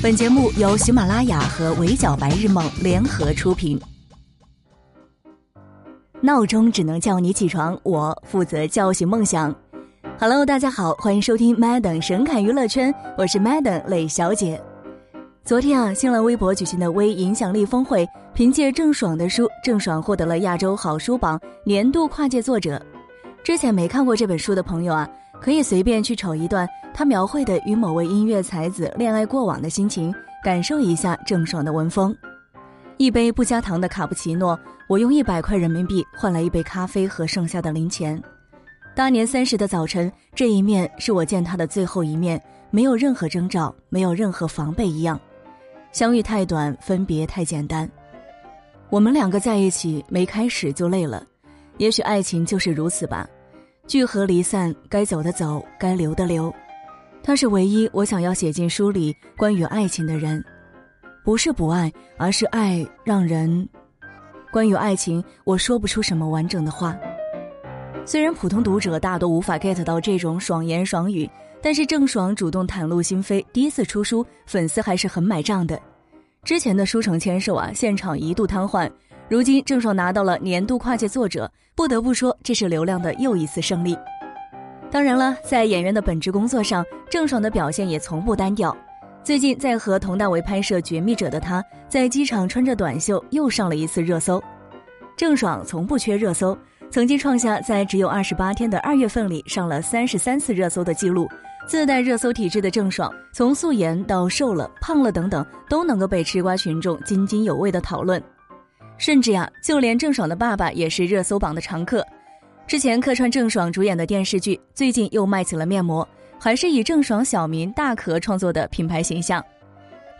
本节目由喜马拉雅和围剿白日梦联合出品。闹钟只能叫你起床，我负责叫醒梦想。Hello，大家好，欢迎收听 Madam 神侃娱乐圈，我是 Madam 磊小姐。昨天啊，新浪微博举行的微影响力峰会，凭借郑爽的书，郑爽获得了亚洲好书榜年度跨界作者。之前没看过这本书的朋友啊，可以随便去瞅一段他描绘的与某位音乐才子恋爱过往的心情，感受一下郑爽的文风。一杯不加糖的卡布奇诺，我用一百块人民币换来一杯咖啡和剩下的零钱。大年三十的早晨，这一面是我见他的最后一面，没有任何征兆，没有任何防备一样。相遇太短，分别太简单。我们两个在一起没开始就累了，也许爱情就是如此吧。聚合离散，该走的走，该留的留。他是唯一我想要写进书里关于爱情的人，不是不爱，而是爱让人。关于爱情，我说不出什么完整的话。虽然普通读者大多无法 get 到这种爽言爽语。但是郑爽主动袒露心扉，第一次出书，粉丝还是很买账的。之前的书城签售啊，现场一度瘫痪。如今郑爽拿到了年度跨界作者，不得不说这是流量的又一次胜利。当然了，在演员的本职工作上，郑爽的表现也从不单调。最近在和佟大为拍摄《绝密者》的她，在机场穿着短袖又上了一次热搜。郑爽从不缺热搜，曾经创下在只有二十八天的二月份里上了三十三次热搜的记录。自带热搜体质的郑爽，从素颜到瘦了、胖了等等，都能够被吃瓜群众津津有味的讨论。甚至呀，就连郑爽的爸爸也是热搜榜的常客。之前客串郑爽主演的电视剧，最近又卖起了面膜，还是以郑爽小名大可创作的品牌形象。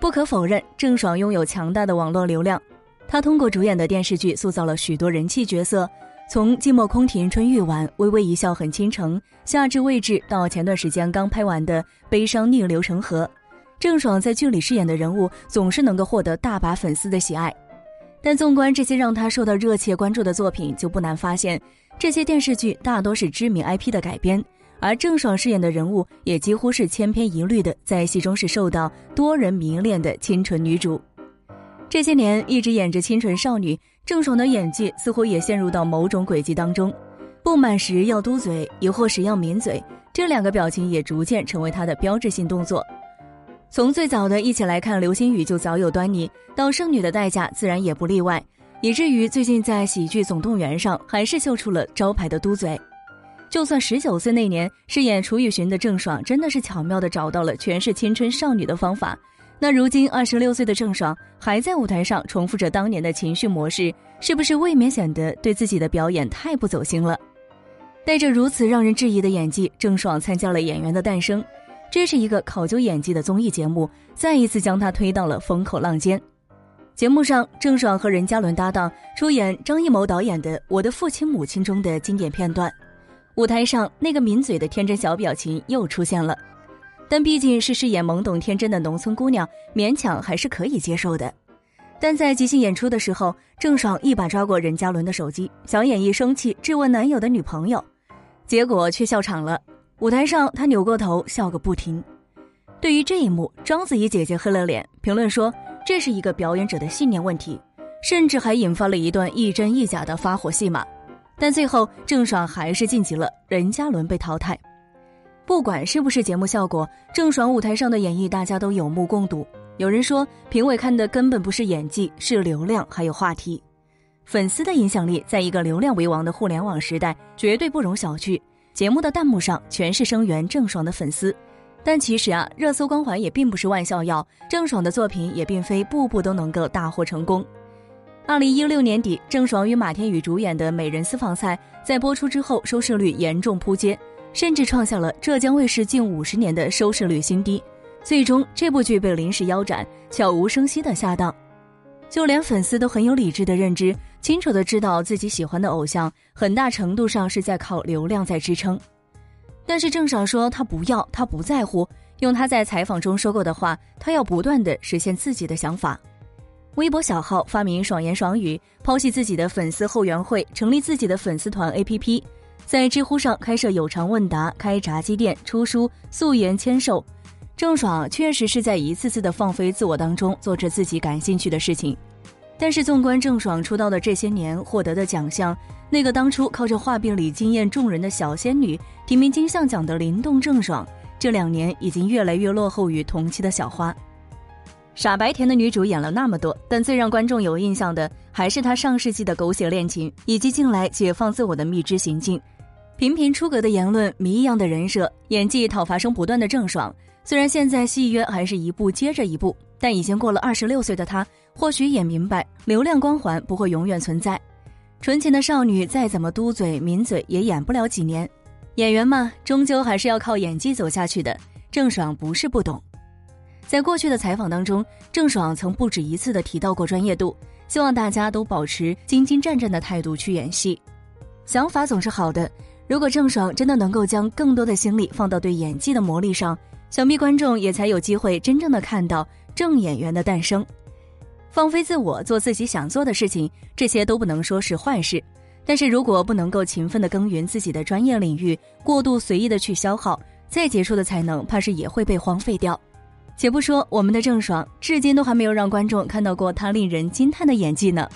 不可否认，郑爽拥有强大的网络流量，她通过主演的电视剧塑造了许多人气角色。从寂寞空庭春欲晚，微微一笑很倾城，夏至未至，到前段时间刚拍完的悲伤逆流成河，郑爽在剧里饰演的人物总是能够获得大把粉丝的喜爱。但纵观这些让她受到热切关注的作品，就不难发现，这些电视剧大多是知名 IP 的改编，而郑爽饰演的人物也几乎是千篇一律的，在戏中是受到多人迷恋的清纯女主。这些年一直演着清纯少女。郑爽的演技似乎也陷入到某种轨迹当中，不满时要嘟嘴，疑惑时要抿嘴，这两个表情也逐渐成为她的标志性动作。从最早的一起来看流星雨就早有端倪，到剩女的代价自然也不例外，以至于最近在喜剧总动员上还是秀出了招牌的嘟嘴。就算十九岁那年饰演楚雨荨的郑爽真的是巧妙的找到了诠释青春少女的方法。那如今二十六岁的郑爽还在舞台上重复着当年的情绪模式，是不是未免显得对自己的表演太不走心了？带着如此让人质疑的演技，郑爽参加了《演员的诞生》，这是一个考究演技的综艺节目，再一次将他推到了风口浪尖。节目上，郑爽和任嘉伦搭档出演张艺谋导演的《我的父亲母亲》中的经典片段，舞台上那个抿嘴的天真小表情又出现了。但毕竟是饰演懵懂天真的农村姑娘，勉强还是可以接受的。但在即兴演出的时候，郑爽一把抓过任嘉伦的手机，小演绎生气质问男友的女朋友，结果却笑场了。舞台上，他扭过头笑个不停。对于这一幕，章子怡姐姐黑了脸，评论说这是一个表演者的信念问题，甚至还引发了一段亦真亦假的发火戏码。但最后，郑爽还是晋级了，任嘉伦被淘汰。不管是不是节目效果，郑爽舞台上的演绎大家都有目共睹。有人说，评委看的根本不是演技，是流量还有话题。粉丝的影响力，在一个流量为王的互联网时代，绝对不容小觑。节目的弹幕上全是声援郑爽的粉丝，但其实啊，热搜光环也并不是万效药，郑爽的作品也并非步步都能够大获成功。二零一六年底，郑爽与马天宇主演的《美人私房菜》在播出之后，收视率严重扑街。甚至创下了浙江卫视近五十年的收视率新低，最终这部剧被临时腰斩，悄无声息的下档。就连粉丝都很有理智的认知，清楚的知道自己喜欢的偶像很大程度上是在靠流量在支撑。但是郑爽说她不要，她不在乎。用她在采访中说过的话，她要不断的实现自己的想法。微博小号发明爽言爽语，抛弃自己的粉丝后援会，成立自己的粉丝团 APP。在知乎上开设有偿问答、开炸鸡店、出书、素颜签售，郑爽确实是在一次次的放飞自我当中做着自己感兴趣的事情，但是纵观郑爽出道的这些年获得的奖项，那个当初靠着画饼里惊艳众人的小仙女提名金像奖的灵动郑爽，这两年已经越来越落后于同期的小花。傻白甜的女主演了那么多，但最让观众有印象的还是她上世纪的狗血恋情，以及近来解放自我的蜜汁行径。频频出格的言论，谜一样的人设，演技讨伐声不断的郑爽。虽然现在戏约还是一部接着一部，但已经过了二十六岁的她，或许也明白流量光环不会永远存在。纯情的少女再怎么嘟嘴抿嘴，也演不了几年。演员嘛，终究还是要靠演技走下去的。郑爽不是不懂。在过去的采访当中，郑爽曾不止一次的提到过专业度，希望大家都保持兢兢战战的态度去演戏。想法总是好的，如果郑爽真的能够将更多的心力放到对演技的磨砺上，想必观众也才有机会真正的看到正演员的诞生。放飞自我，做自己想做的事情，这些都不能说是坏事。但是如果不能够勤奋的耕耘自己的专业领域，过度随意的去消耗，再杰出的才能，怕是也会被荒废掉。且不说我们的郑爽，至今都还没有让观众看到过她令人惊叹的演技呢。